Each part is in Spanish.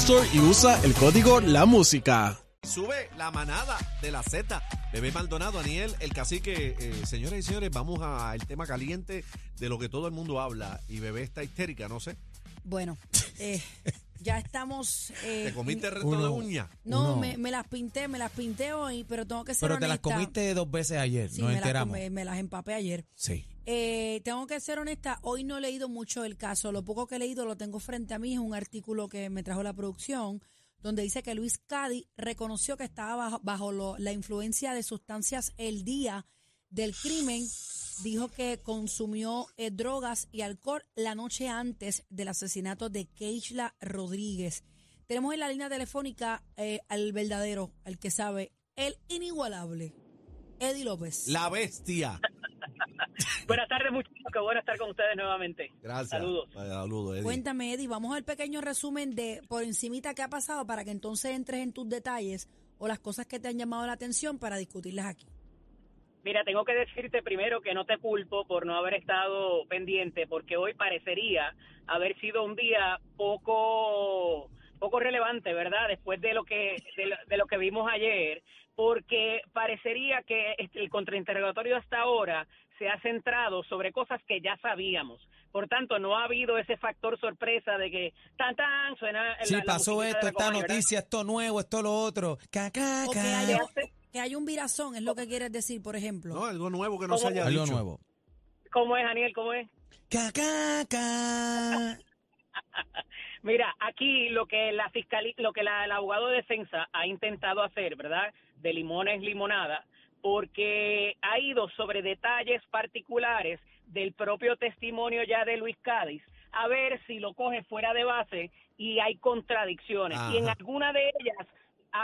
Store y usa el código La Música. Sube la manada de la Z. Bebé Maldonado, Aniel, el cacique. Eh, señoras y señores, vamos al tema caliente de lo que todo el mundo habla. Y Bebé está histérica, no sé. Bueno, eh, ya estamos. eh, ¿Te comiste el resto uno. de uña? No, me, me las pinté, me las pinté hoy, pero tengo que ser Pero te las honesta. comiste dos veces ayer, Sí, nos me las, enteramos. comí- me las empapé ayer. Sí. Eh, tengo que ser honesta, hoy no he leído mucho el caso. Lo poco que he leído lo tengo frente a mí. Es un artículo que me trajo la producción, donde dice que Luis Cadi reconoció que estaba bajo, bajo lo- la influencia de sustancias el día del crimen. Dijo que consumió eh, drogas y alcohol la noche antes del asesinato de Keishla Rodríguez. Tenemos en la línea telefónica eh, al verdadero, al que sabe, el inigualable, Eddie López. La bestia. Buenas tardes, muchachos. Qué bueno estar con ustedes nuevamente. Gracias. Saludos. Saludos, Eddie. Cuéntame, Eddie, vamos al pequeño resumen de por encimita qué ha pasado para que entonces entres en tus detalles o las cosas que te han llamado la atención para discutirlas aquí. Mira, tengo que decirte primero que no te culpo por no haber estado pendiente, porque hoy parecería haber sido un día poco poco relevante, ¿verdad? Después de lo que de lo, de lo que vimos ayer, porque parecería que este- el contrainterrogatorio hasta ahora se ha centrado sobre cosas que ya sabíamos. Por tanto, no ha habido ese factor sorpresa de que tan tan suena Sí, la- pasó esto, esta noticia, esto nuevo, esto lo otro. Caca, O que ca. haya, que haya un virazón, es lo que quieres decir, por ejemplo. No, algo nuevo que no se haya Algo dicho. nuevo. ¿Cómo es, Daniel? ¿Cómo es? Caca, ca. Mira, aquí lo que la fiscalía, lo que la- el abogado de defensa ha intentado hacer, ¿verdad? De limones limonada, porque ha ido sobre detalles particulares del propio testimonio ya de Luis Cádiz, a ver si lo coge fuera de base y hay contradicciones. Y en alguna de ellas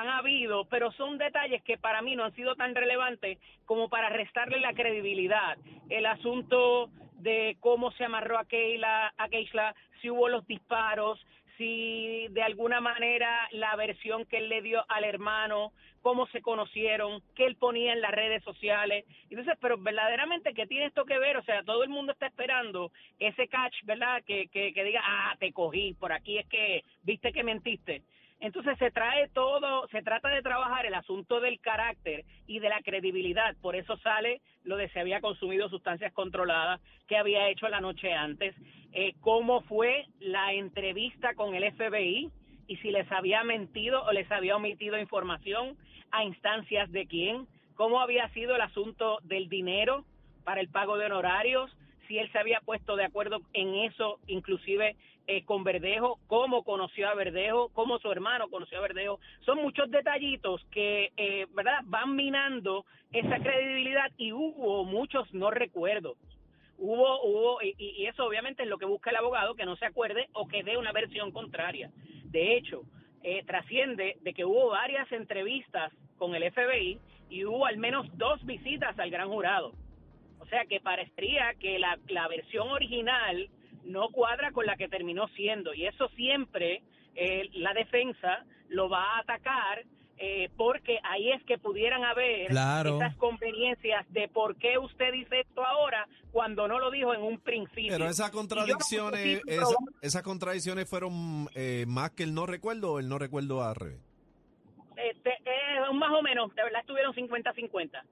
han habido, pero son detalles que para mí no han sido tan relevantes como para restarle la credibilidad. El asunto de cómo se amarró a Keila, a Keishla, si hubo los disparos, si de alguna manera la versión que él le dio al hermano, cómo se conocieron, qué él ponía en las redes sociales. Entonces, pero verdaderamente, ¿qué tiene esto que ver? O sea, todo el mundo está esperando ese catch, ¿verdad? Que, que, que diga, ah, te cogí, por aquí es que viste que mentiste. Entonces se trae todo, se trata de trabajar el asunto del carácter y de la credibilidad. Por eso sale lo de si había consumido sustancias controladas, qué había hecho la noche antes, eh, cómo fue la entrevista con el FBI y si les había mentido o les había omitido información a instancias de quién, cómo había sido el asunto del dinero para el pago de honorarios, si él se había puesto de acuerdo en eso, inclusive eh, con Verdejo, cómo conoció a Verdejo, cómo su hermano conoció a Verdejo. Son muchos detallitos que, eh, ¿verdad?, van minando esa credibilidad y hubo muchos no recuerdos. Hubo, hubo, y, eso obviamente es lo que busca el abogado, que no se acuerde o que dé una versión contraria. De hecho, eh, trasciende de que hubo varias entrevistas con el FBI y hubo al menos dos visitas al gran jurado. O sea que parecería que la, la versión original no cuadra con la que terminó siendo. Y eso siempre eh, la defensa lo va a atacar eh, porque ahí es que pudieran haber Claro. esas conveniencias de por qué usted dice esto ahora cuando no lo dijo en un principio. Pero esas no contradicciones, esa- esas contradicciones fueron eh, más que el no recuerdo o el no recuerdo al revés. este, eh, más o menos, de verdad estuvieron 50-50.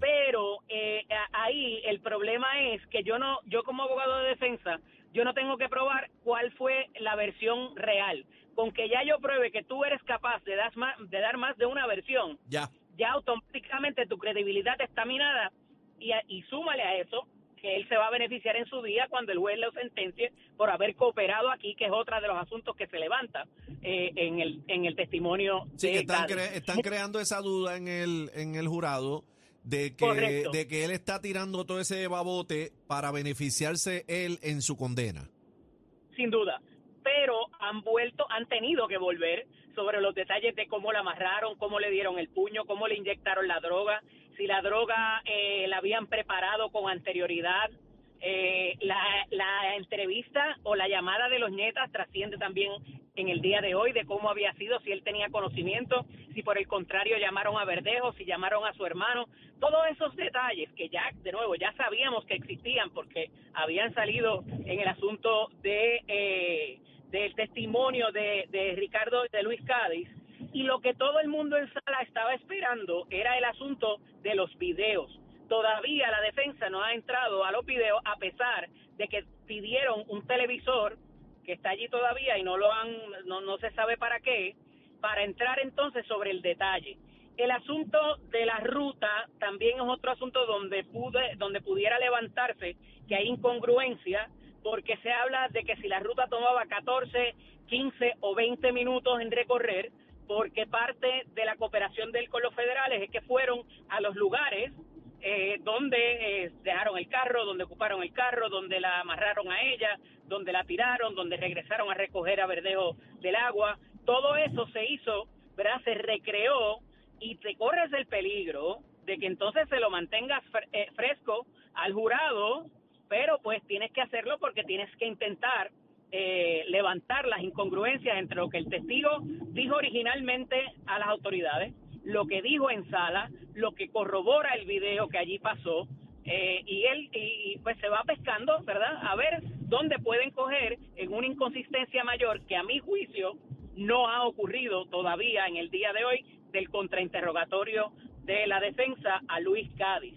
Pero eh, ahí el problema es que yo no, yo como abogado de defensa yo no tengo que probar cuál fue la versión real. Con que ya yo pruebe que tú eres capaz de dar más de, dar más de una versión, Ya. ya automáticamente tu credibilidad está minada y, y súmale a eso que él se va a beneficiar en su día cuando el juez lo sentencie por haber cooperado aquí, que es otra de los asuntos que se levanta eh, en, el, en el testimonio Sí, de están, cre- están creando esa duda en el, en el jurado de que, Correcto. de que él está tirando todo ese babote para beneficiarse él en su condena. sin duda. Pero han vuelto, han tenido que volver sobre los detalles de cómo la amarraron, cómo le dieron el puño, cómo le inyectaron la droga, si la droga eh, la habían preparado con anterioridad. Eh, la, la entrevista o la llamada de los nietas trasciende también en el día de hoy de cómo había sido, si él tenía conocimiento, si por el contrario llamaron a Verdejo, si llamaron a su hermano, todos esos detalles que ya, de nuevo, ya sabíamos que existían porque habían salido en el asunto de eh, del testimonio de, de Ricardo de Luis Cádiz y lo que todo el mundo en sala estaba esperando era el asunto de los videos. Todavía la defensa no ha entrado a los videos a pesar de que pidieron un televisor que está allí todavía y no lo han no, no se sabe para qué para entrar entonces sobre el detalle. El asunto de la ruta también es otro asunto donde pude donde pudiera levantarse que hay incongruencia porque se habla de que si la ruta tomaba 14, 15 o 20 minutos en recorrer, porque parte de la cooperación de él con los federales es que fueron a los lugares eh, donde eh, dejaron el carro, donde ocuparon el carro, donde la amarraron a ella, donde la tiraron, donde regresaron a recoger a Verdejo del agua. Todo eso se hizo, ¿verdad? Se recreó y te corres el peligro de que entonces se lo mantengas eh, fresco al jurado, pero pues tienes que hacerlo porque tienes que intentar eh, levantar las incongruencias entre lo que el testigo dijo originalmente a las autoridades, lo que dijo en sala, lo que corrobora el video que allí pasó, eh, y él y, pues se va pescando, ¿verdad? A ver dónde pueden coger en una inconsistencia mayor que a mi juicio no ha ocurrido todavía en el día de hoy del contrainterrogatorio de la defensa a Luis Cádiz.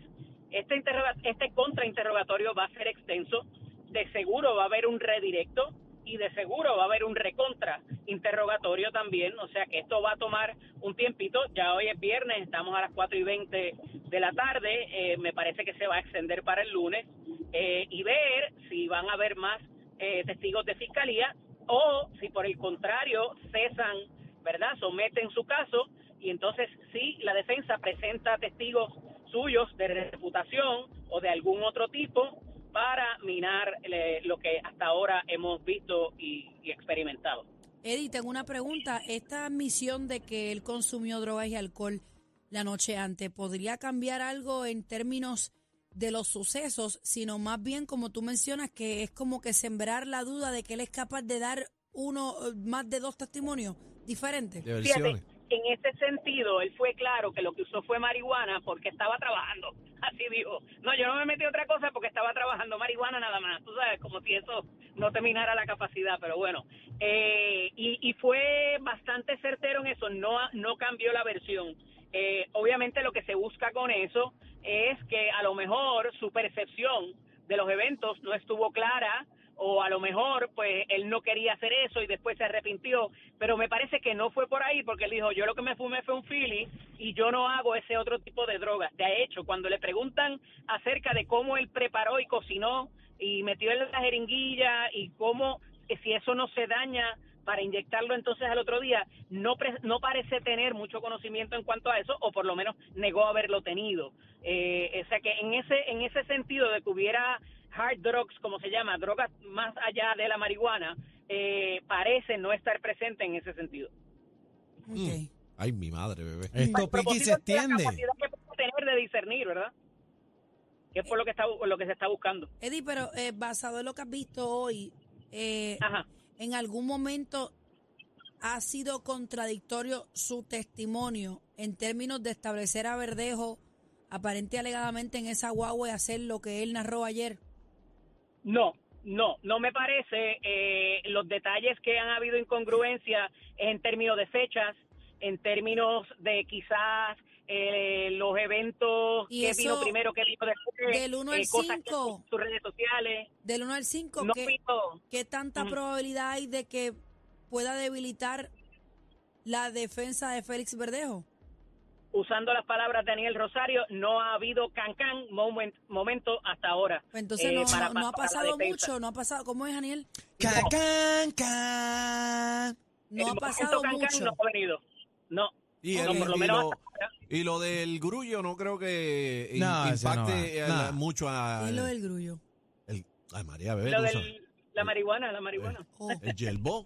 Este, este contrainterrogatorio va a ser extenso, de seguro va a haber un redirecto y de seguro va a haber un recontra interrogatorio también, o sea que esto va a tomar un tiempito, ya hoy es viernes, estamos a las 4 y 20 de la tarde, eh, me parece que se va a extender para el lunes, eh, y ver si van a haber más eh, testigos de fiscalía o si por el contrario cesan, ¿verdad? Someten su caso y entonces si la defensa presenta testigos suyos de reputación o de algún otro tipo para minar eh, lo que hasta ahora hemos visto y, y experimentado. Eddie, tengo una pregunta. Esta admisión de que él consumió drogas y alcohol la noche antes, ¿podría cambiar algo en términos de los sucesos, sino más bien, como tú mencionas, que es como que sembrar la duda de que él es capaz de dar uno, más de dos testimonios diferentes? De Fíjate, en ese sentido, él fue claro que lo que usó fue marihuana porque estaba trabajando. Así dijo. No, yo no me metí otra cosa porque estaba trabajando marihuana nada más. Tú sabes, como si eso no terminara la capacidad, pero bueno. Eh, y, y fue bastante certero en eso, no, no cambió la versión. Eh, obviamente lo que se busca con eso es que a lo mejor su percepción de los eventos no estuvo clara o a lo mejor pues él no quería hacer eso y después se arrepintió, pero me parece que no fue por ahí porque él dijo, yo lo que me fumé fue un Philly y yo no hago ese otro tipo de drogas. De hecho, cuando le preguntan acerca de cómo él preparó y cocinó y metió en la jeringuilla y cómo, eh, si eso no se daña para inyectarlo entonces al otro día, no, pre- no parece tener mucho conocimiento en cuanto a eso, o por lo menos negó haberlo tenido. Eh, o sea que en ese, en ese sentido de que hubiera hard drugs, como se llama, drogas más allá de la marihuana, eh, parece no estar presente en ese sentido. Mm. Ay, mi madre, bebé. Esto pique y se de extiende. La capacidad que puede tener de discernir, ¿verdad? Que es por lo que, está, por lo que se está buscando. Eddie, pero eh, basado en lo que has visto hoy, eh, Ajá. ¿en algún momento ha sido contradictorio su testimonio en términos de establecer a Verdejo aparente y alegadamente en esa guagua y hacer lo que él narró ayer? No, no, no me parece. eh, los detalles que han habido incongruencia en términos de fechas, en términos de quizás eh, los eventos, Y qué vino primero, qué vino después, del uno al eh, hacen en sus redes sociales. Del 1 al 5, No ¿qué, tanta probabilidad hay de que pueda debilitar la defensa de Félix Verdejo? Usando las palabras de Daniel Rosario, no ha habido cancán moment, momento hasta ahora. Pues entonces eh, no, para- no- no ha pasado mucho, no ha pasado. ¿Cómo es, Daniel? Can, can, can. No El ha pasado cancán mucho. no ha venido. No. Y, no, el- por lo y menos lo, hasta ahora. y lo del grullo no creo que No, no impacte va. eh, No. mucho a... ¿Qué es lo del grullo? el- ay, María, bebé, Lo del- la marihuana, la marihuana. Oh, El yelbo.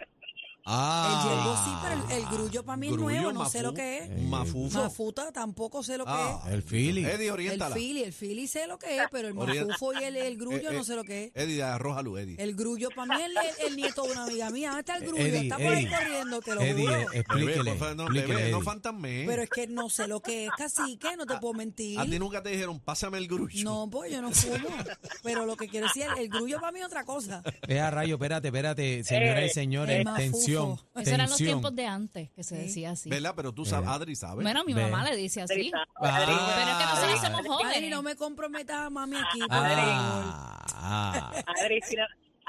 Ah. el yerbo sí, pero el, el grullo para mí es Grullo, nuevo, no sé lo que es. Mafufo. Mafuta tampoco sé lo que Ah, es. El Philly. Eddie, El fili, el fili sé lo que es, pero el mafufo y el, el grullo Eh, eh, no sé lo que es. Eddie, arrójalo, Eddie. El grullo para mí es el, el nieto de una amiga mía. ¿Dónde está el grullo? Eddie, está por ahí Eddie. corriendo, te lo Eddie, juro. eh, explíquele. Bebé, no, explíquele, bebé, no Eddie. fantasme. Pero es que no sé lo que es cacique, no te puedo mentir. A ti nunca te dijeron, pásame el grullo. No, pues yo no fumo. Pero lo que quiero decir, el, el grullo para mí es otra cosa. Vea, rayo, espérate, espérate, señoras y Eh, señores, mafufo. Tensión, Esos eran los tensión. tiempos de antes, que se Sí. decía así. ¿Verdad? Pero tú sabes, Adri sabe. Bueno, mi mamá le dice así. Ah. Pero es que nosotros somos Adri, jóvenes. no me comprometas a mami aquí, por Ah, ah. Adri, si no,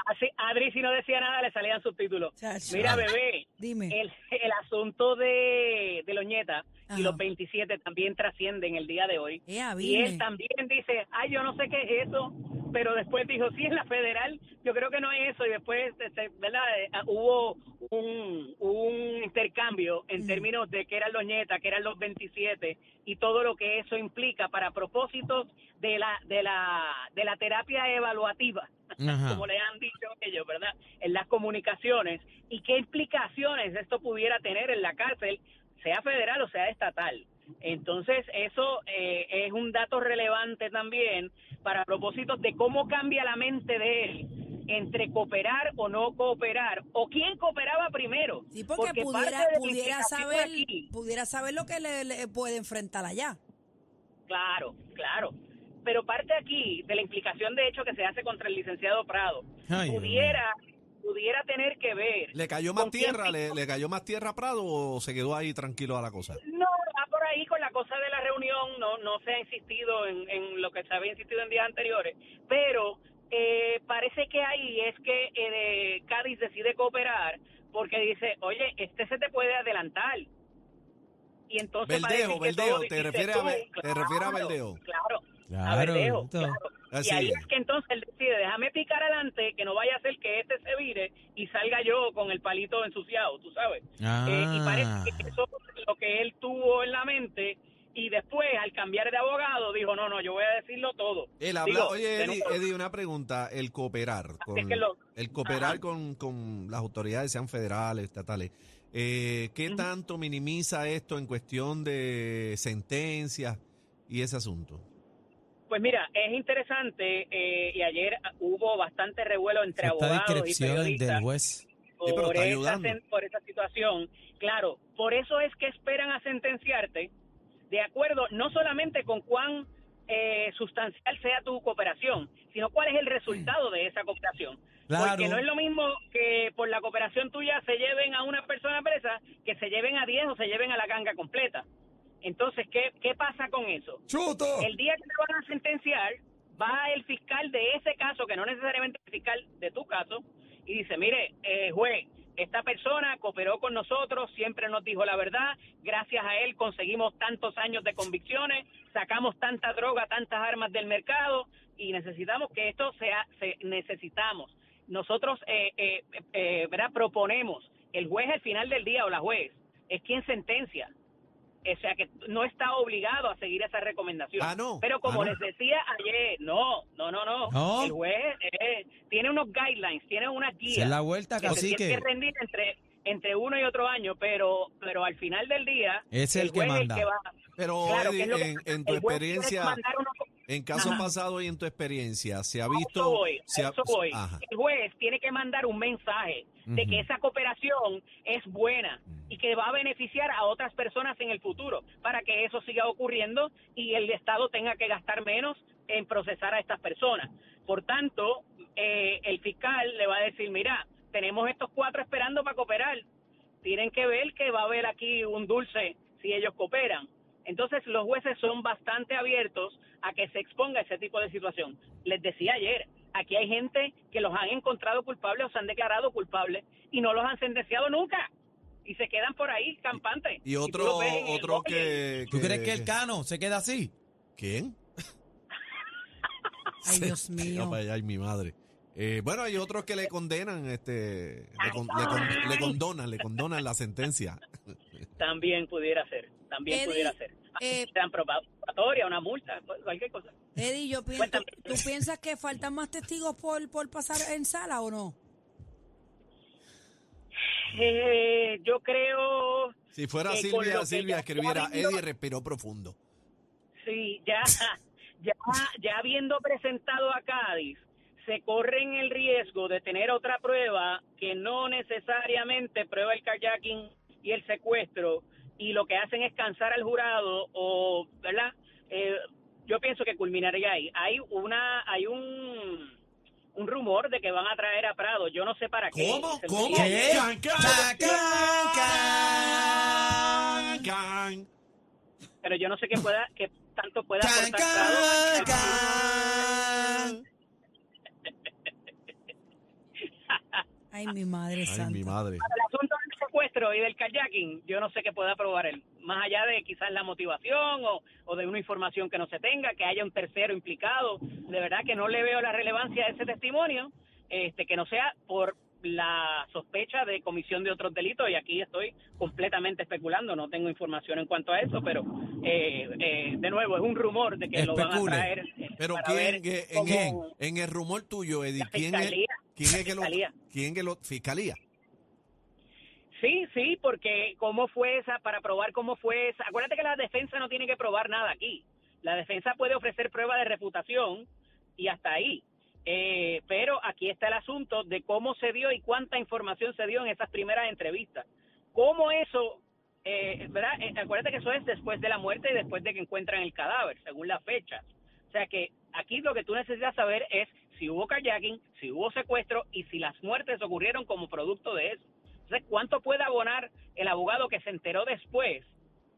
así- Adri, si no decía nada, le salían subtítulos. Chacho. Mira, bebé, Dime. el, el asunto de, de Loñeta Ajá. y los 27 también trascienden el día de hoy. Ea, Y él también dice, ay, yo no sé qué es eso, pero después dijo, sí, es la federal, yo creo que no es eso. Y después, este, ¿verdad? Eh, ah, hubo un, un intercambio en Mm. términos de que eran los nietas, que eran los 27 y todo lo que eso implica para propósitos de la, de la, de la terapia evaluativa Ajá. como le han dicho ellos, ¿verdad? En las comunicaciones y qué implicaciones esto pudiera tener en la cárcel, sea federal o sea estatal. Entonces, eso eh, es un dato relevante también para propósitos de cómo cambia la mente de él entre cooperar o no cooperar, o quién cooperaba primero. Sí, porque, pudiera, pudiera saber, aquí- pudiera saber lo que le, le puede enfrentar allá. Claro, claro. Pero parte aquí de la implicación de hecho que se hace contra el licenciado Prado. Ay, pudiera, pudiera tener que ver. ¿Le cayó más tierra? ¿Le, le cayó más tierra a Prado o se quedó ahí tranquilo a la cosa? No, va por ahí con la cosa de la reunión, no, no se ha insistido en, en lo que se había insistido en días anteriores, pero eh, parece que ahí es que eh, Cádiz decide cooperar porque dice, oye, este se te puede adelantar. Y entonces Verdejo, todo te refieres a te refieres a. Claro, a Claro, claro. Así y ahí es. es que entonces él decide, déjame picar adelante, que no vaya a ser que este se vire y salga yo con el palito ensuciado, tú sabes. Eh, y parece Ah. que eso es lo que él tuvo en la mente y después al cambiar de abogado dijo, no, no, yo voy a decirlo todo. Él habla, Digo, oye, Eddie, una pregunta. El cooperar, con, que lo- el cooperar con, con las autoridades, sean federales, estatales, eh, ¿qué tanto minimiza esto en cuestión de sentencias y ese asunto? Pues mira, es interesante eh, y ayer hubo bastante revuelo entre Esta abogados y periodistas del juez. Sí, pero por, está esa, ayudando. sen- por esa situación. Claro, por eso es que esperan a sentenciarte de acuerdo no solamente con cuán eh, sustancial sea tu cooperación, sino cuál es el resultado de esa cooperación. Claro. Porque no es lo mismo que por la cooperación tuya se lleven a una persona presa que se lleven a 10 o se lleven a la ganga completa. Entonces, ¿qué, qué pasa con eso? ¡Chuto! El día que te van a sentenciar, va el fiscal de ese caso, que no necesariamente el fiscal de tu caso, y dice, mire, eh, juez, esta persona cooperó con nosotros, siempre nos dijo la verdad, gracias a él conseguimos tantos años de convicciones, sacamos tanta droga, tantas armas del mercado, y necesitamos que esto sea, se, necesitamos. Nosotros, eh, eh, eh, ¿verdad? Proponemos, el juez al final del día o la juez es quien sentencia. O sea que no está obligado a seguir esa recomendación. Ah, no. Pero como Ah, no. les decía ayer, no, no, no, no. No. El juez eh, tiene unos guidelines, tiene unas guías. es la vuelta, que se tiene que rendir entre entre uno y otro año, pero pero al final del día Es el que juez es manda. va. Pero, Claro, Eddie, ¿qué es lo que en, tu experiencia, unos- en casos Ajá. pasados y en tu experiencia, ¿se ha A visto? eso voy, se ha- eso voy. El juez tiene que mandar un mensaje de que esa cooperación es buena y que va a beneficiar a otras personas en el futuro para que eso siga ocurriendo y el Estado tenga que gastar menos en procesar a estas personas. Por tanto, eh, el fiscal le va a decir, mira, tenemos estos cuatro esperando para cooperar. Tienen que ver que va a haber aquí un dulce si ellos cooperan. Entonces los jueces son bastante abiertos a que se exponga ese tipo de situación. Les decía ayer, aquí hay gente que los han encontrado culpables o se han declarado culpables y no los han sentenciado nunca. Y se quedan por ahí campantes. Y tú otro, otro bote. que, ¿Tú crees que el cano se queda así? ¿Quién? Ay, Dios mío. Ya para allá, ay, mi madre. Eh, bueno, hay otros que le condenan, este, le, con- le con- le condonan, le condonan la sentencia. También pudiera ser, también Eddie, pudiera ser. eh, Te dan probatoria, una multa, cualquier cosa. Eddie, yo pienso, Cuéntame. ¿tú piensas que faltan más testigos por, por pasar en sala o no? Eh, yo creo, Si fuera Silvia, Silvia escribiera, Eddie respiró profundo. sí, ya, ya, ya habiendo presentado a Cádiz, se corren el riesgo de tener otra prueba que no necesariamente prueba el kayaking y el secuestro y lo que hacen es cansar al jurado o, ¿verdad? Eh, yo pienso que culminaría ahí. Hay una, hay un, un rumor de que van a traer a Prado. Yo no sé para qué. ¿Cómo? ¿Cómo? olvidó. Can, can, Can, can, can. Pero yo no sé qué pueda, que tanto pueda Can, aportar can, Prado. can. Ay, mi madre Ay, santa. mi madre. el asunto del secuestro y del kayaking, yo no sé qué pueda probar él. Más allá de quizás la motivación o, o de una información que no se tenga, que haya un tercero implicado, de verdad que no le veo la relevancia de ese testimonio, este que no sea por la sospecha de comisión de otros delitos y aquí estoy completamente especulando, no tengo información en cuanto a eso, pero eh, eh, de nuevo es un rumor de que lo van a Especule. traer. eh, Pero quién, que- en, en el rumor tuyo, La ¿quién es, quién es que lo, quién que lo, fiscalía? Sí, sí, porque cómo fue esa, para probar cómo fue esa. Acuérdate que la defensa no tiene que probar nada aquí. La defensa puede ofrecer prueba de reputación y hasta ahí. Eh, pero aquí está el asunto de cómo se dio y cuánta información se dio en esas primeras entrevistas. ¿Cómo eso, eh, verdad? Eh, acuérdate que eso es después de la muerte y después de que encuentran el cadáver, según la fecha. O sea que aquí lo que tú necesitas saber es si hubo kayaking, si hubo secuestro y si las muertes ocurrieron como producto de eso. Entonces, ¿cuánto puede abonar el abogado que se enteró después?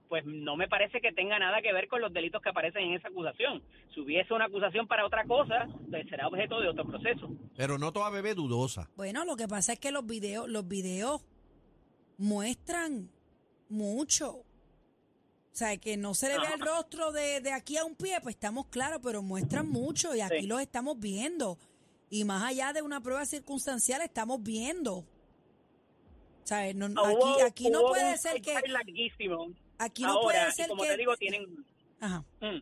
Pues no me parece que tenga nada que ver con los delitos que aparecen en esa acusación. Si hubiese una acusación para otra cosa, pues será objeto de otro proceso. Pero no toda bebé dudosa. Bueno, lo que pasa es que los videos, los videos muestran mucho. O sea, que no se le ve el rostro de, de aquí a un pie, pues estamos claros, pero muestran mucho y aquí Sí. los estamos viendo. Y más allá de una prueba circunstancial, estamos viendo. O sea, no- Ah, Hubo- aquí, aquí no puede un ser que... larguísimo. Aquí no Ahora, puede y ser como que... te digo, tienen... Ajá, mm,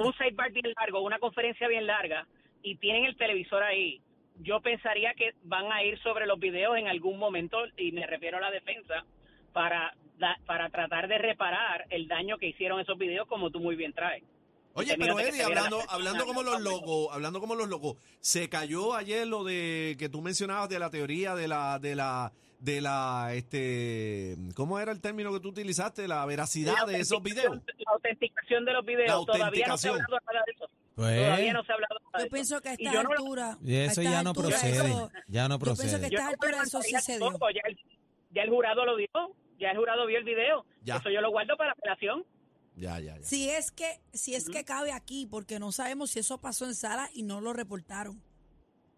un sidebar bien largo, una conferencia bien larga, y tienen el televisor ahí. Yo pensaría que van a ir sobre los videos en algún momento, y me refiero a la defensa, para, da- para tratar de reparar el daño que hicieron esos videos, como tú muy bien traes. Oye, pero Eddie, hablando, hablando como los locos, hablando como los locos, se cayó ayer lo de que tú mencionabas de la teoría de la, de la, de la, este, ¿cómo era el término que tú utilizaste? La veracidad La de esos videos. autenticación- La autenticación de los videos. La Todavía no se ha autenticación. hablado nada de eso. Pues, Todavía no se ha hablado nada de Yo eso. pienso que a Y estas yo no lo- alturas... y a eso ya no procede. eso- Ya no yo pienso que procede. a no alturas eso sí se dio. Ya el, ya el jurado lo vio, ya el jurado vio el video. Ya. Eso yo lo guardo para la apelación. Ya, ya, ya. Si es que, si es que cabe aquí, porque no sabemos si eso pasó en sala y no lo reportaron.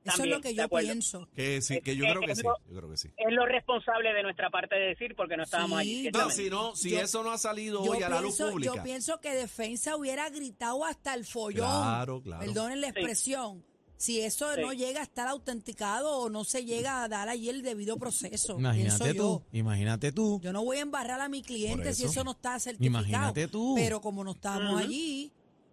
Eso es lo que yo acuerdo. pienso. Que sí, que yo Eh, creo que eh, sí, yo creo que sí. Es lo responsable de nuestra parte de decir porque no estábamos Sí, allí. No, si no, si Yo- eso no ha salido hoy a la luz pienso, pública. yo pienso que defensa hubiera gritado hasta el follón. Claro, claro. Perdonen la expresión. Si eso Sí. no llega a estar autenticado o no se llega a dar allí el debido proceso. Imagínate tú, yo. imagínate tú. Yo no voy a embarrar a mi cliente si eso. eso no está certificado. Imagínate tú. Pero como no estábamos allí,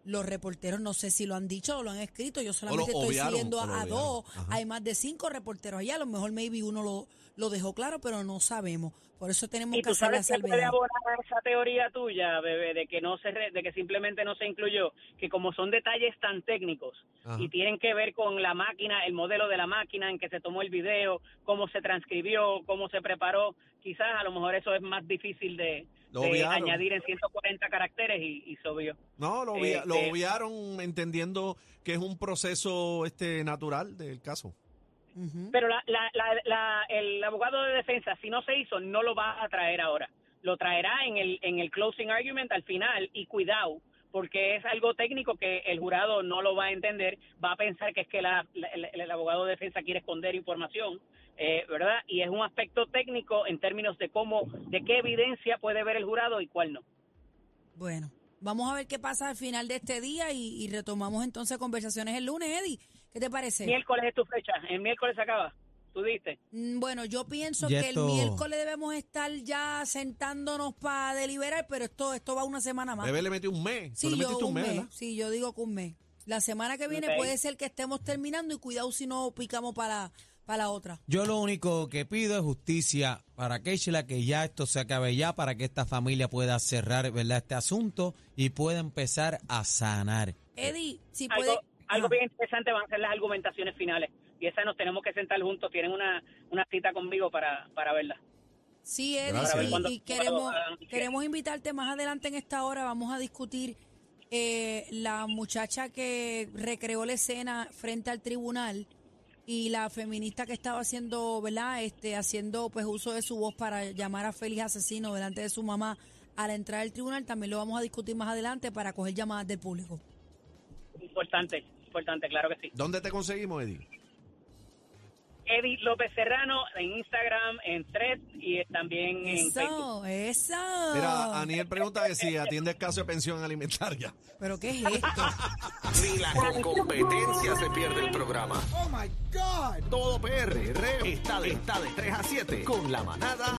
los reporteros no sé si lo han dicho o lo han escrito. Yo solamente estoy obviaron, siguiendo a, dos. Ajá. Hay más de cinco reporteros allá. A lo mejor maybe uno lo, lo dejó claro, pero no sabemos. Por eso tenemos Y que tú hacer la sabes que puede abonar esa teoría tuya, bebé, de que no se re- de que simplemente no se incluyó, que como son detalles tan técnicos Ajá. y tienen que ver con la máquina, el modelo de la máquina en que se tomó el video, cómo se transcribió, cómo se preparó, quizás a lo mejor eso es más difícil de, Lo de obviaron. añadir en 140 caracteres y, y se obvió. No, lo, obvia- Eh, lo eh. obviaron entendiendo que es un proceso este natural del caso. Pero la, la, la, la- el abogado de defensa, si no se hizo, no lo va a traer ahora. lo traerá en el, en el closing argument al final y cuidado, porque es algo técnico que el jurado no lo va a entender, va a pensar que es que la- la- el, el abogado de defensa quiere esconder información, eh, ¿verdad? Y es un aspecto técnico en términos de cómo, de qué evidencia puede ver el jurado y cuál no. Bueno, vamos a ver qué pasa al final de este día y, y retomamos entonces conversaciones el lunes, Eddie. ¿Qué te parece? Miércoles es tu fecha, el miércoles se acaba, tú diste. Mm, Bueno, yo pienso que el miércoles debemos estar ya sentándonos para deliberar, pero esto esto va una semana más. Bebé le metió un mes. Sí, yo metiste un un mes. Sí, yo digo que un mes. La semana que viene puede ser que estemos terminando y cuidado si no picamos para, para la otra. Yo lo único que pido es justicia para Keishla, que ya esto se acabe ya, para que esta familia pueda cerrar ¿verdad? este asunto y pueda empezar a sanar. Eddie, si puede... Algo, algo Ah, bien interesante van a ser las argumentaciones finales y esas nos tenemos que sentar juntos, tienen una, una cita conmigo para, para verla. Sí, Eddie, Gracias. sí, Cuando- y queremos, cuando- queremos invitarte más adelante en esta hora. Vamos a discutir eh, la muchacha que recreó la escena frente al tribunal y la feminista que estaba haciendo, ¿verdad? Este, haciendo pues uso de su voz para llamar a Félix asesino delante de su mamá al entrar al tribunal. También lo vamos a discutir más adelante para coger llamadas del público. Importante, importante, claro que sí. ¿Dónde te conseguimos, Eddie? Eddie López Serrano en Instagram, en Threads y también en Facebook. Eso, eso. Mira, Aniel pregunta que si atiendes caso de pensión alimentaria. ¿Pero qué es esto? Ni la competencia se pierde el programa. Oh my God. Todo PR está de, está de 3 a 7 con la manada